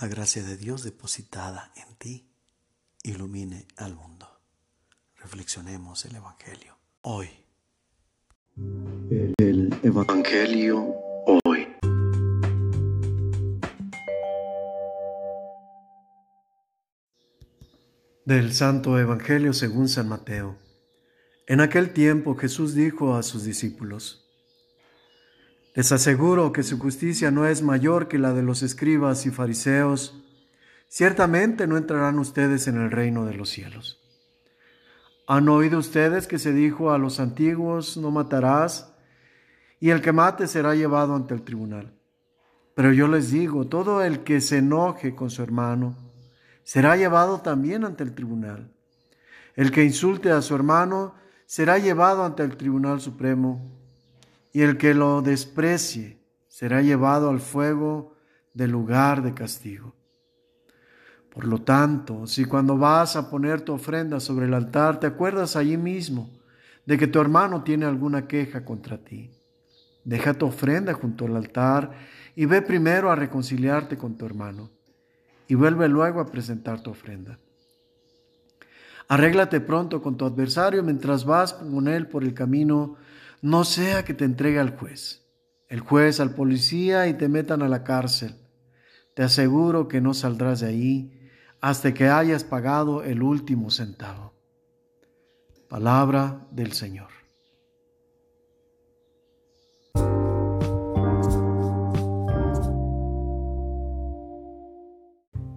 La gracia de Dios depositada en ti ilumine al mundo. Reflexionemos el Evangelio hoy. El Evangelio hoy. Del Santo Evangelio según San Mateo. En aquel tiempo Jesús dijo a sus discípulos, les aseguro que su justicia no es mayor que la de los escribas y fariseos. Ciertamente no entrarán ustedes en el reino de los cielos. ¿Han oído ustedes que se dijo a los antiguos, no matarás, y el que mate será llevado ante el tribunal? Pero yo les digo, todo el que se enoje con su hermano será llevado también ante el tribunal. El que insulte a su hermano será llevado ante el tribunal supremo y el que lo desprecie será llevado al fuego del lugar de castigo. Por lo tanto, si cuando vas a poner tu ofrenda sobre el altar te acuerdas allí mismo de que tu hermano tiene alguna queja contra ti, deja tu ofrenda junto al altar y ve primero a reconciliarte con tu hermano y vuelve luego a presentar tu ofrenda. Arréglate pronto con tu adversario mientras vas con él por el camino no sea que te entregue al juez, el juez al policía y te metan a la cárcel. Te aseguro que no saldrás de ahí hasta que hayas pagado el último centavo. Palabra del Señor.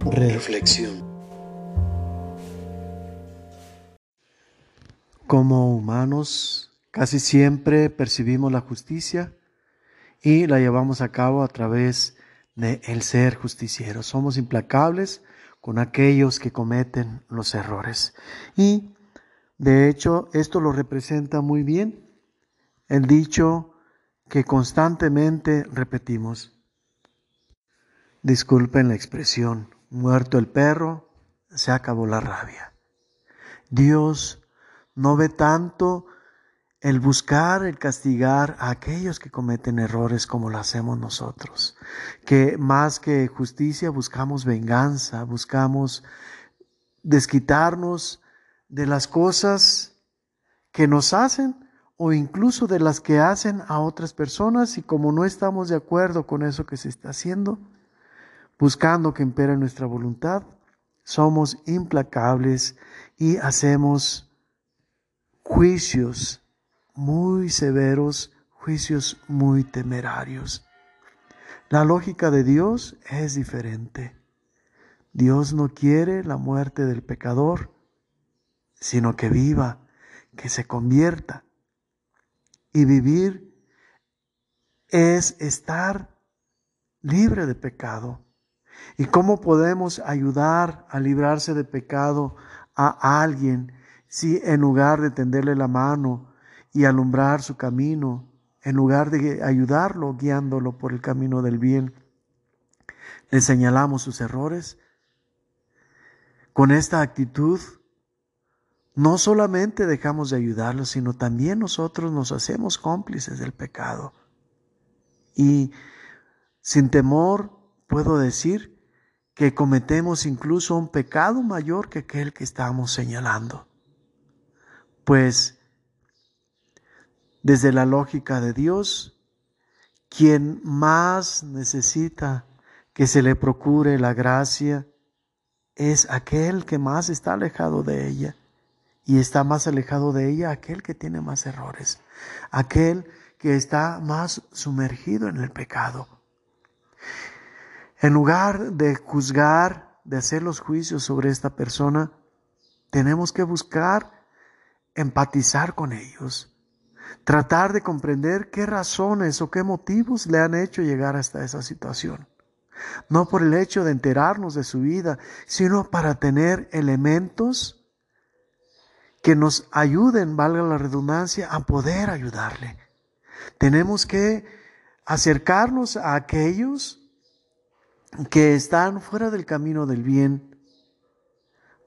Reflexión. Como humanos Casi siempre percibimos la justicia y la llevamos a cabo a través de el ser justiciero. Somos implacables con aquellos que cometen los errores. Y de hecho, esto lo representa muy bien el dicho que constantemente repetimos. Disculpen la expresión, muerto el perro, se acabó la rabia. Dios no ve tanto el buscar, el castigar a aquellos que cometen errores como lo hacemos nosotros, que más que justicia buscamos venganza, buscamos desquitarnos de las cosas que nos hacen o incluso de las que hacen a otras personas y como no estamos de acuerdo con eso que se está haciendo, buscando que impere nuestra voluntad, somos implacables y hacemos juicios muy severos, juicios muy temerarios. La lógica de Dios es diferente. Dios no quiere la muerte del pecador, sino que viva, que se convierta. Y vivir es estar libre de pecado. ¿Y cómo podemos ayudar a librarse de pecado a alguien si en lugar de tenderle la mano, y alumbrar su camino, en lugar de ayudarlo guiándolo por el camino del bien. Le señalamos sus errores. Con esta actitud, no solamente dejamos de ayudarlo, sino también nosotros nos hacemos cómplices del pecado. Y sin temor puedo decir que cometemos incluso un pecado mayor que aquel que estamos señalando. Pues desde la lógica de Dios, quien más necesita que se le procure la gracia es aquel que más está alejado de ella. Y está más alejado de ella aquel que tiene más errores, aquel que está más sumergido en el pecado. En lugar de juzgar, de hacer los juicios sobre esta persona, tenemos que buscar empatizar con ellos, tratar de comprender qué razones o qué motivos le han hecho llegar hasta esa situación. No por el hecho de enterarnos de su vida, sino para tener elementos que nos ayuden, valga la redundancia, a poder ayudarle. Tenemos que acercarnos a aquellos que están fuera del camino del bien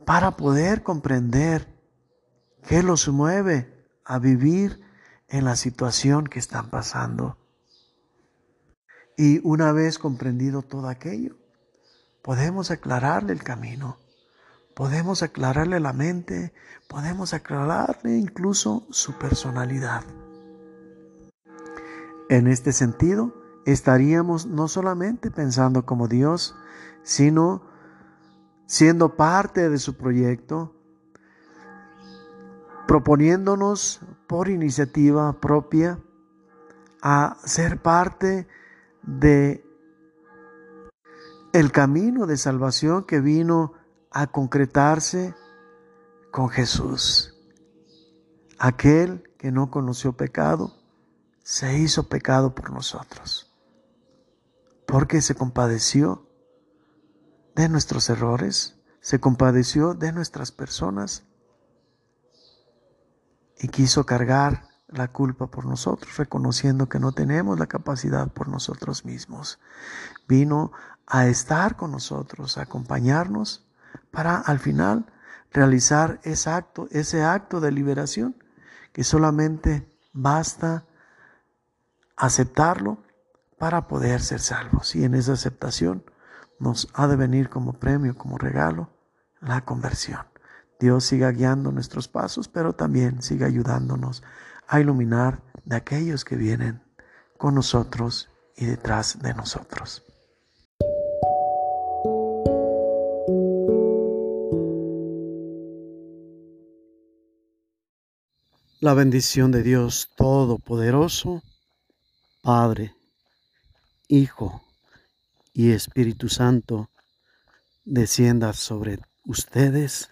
para poder comprender qué los mueve a vivir en la situación que están pasando. Y una vez comprendido todo aquello, podemos aclararle el camino, podemos aclararle la mente, podemos aclararle incluso su personalidad. En este sentido, estaríamos no solamente pensando como Dios, sino siendo parte de su proyecto, proponiéndonos por iniciativa propia a ser parte de el camino de salvación que vino a concretarse con Jesús. Aquel que no conoció pecado, se hizo pecado por nosotros, porque se compadeció de nuestros errores, se compadeció de nuestras personas y quiso cargar la culpa por nosotros, reconociendo que no tenemos la capacidad por nosotros mismos. Vino a estar con nosotros, a acompañarnos para al final realizar ese acto, ese acto de liberación que solamente basta aceptarlo para poder ser salvos. Y en esa aceptación nos ha de venir como premio, como regalo, la conversión. Dios siga guiando nuestros pasos, pero también siga ayudándonos a iluminar de aquellos que vienen con nosotros y detrás de nosotros. La bendición de Dios Todopoderoso, Padre, Hijo y Espíritu Santo, descienda sobre ustedes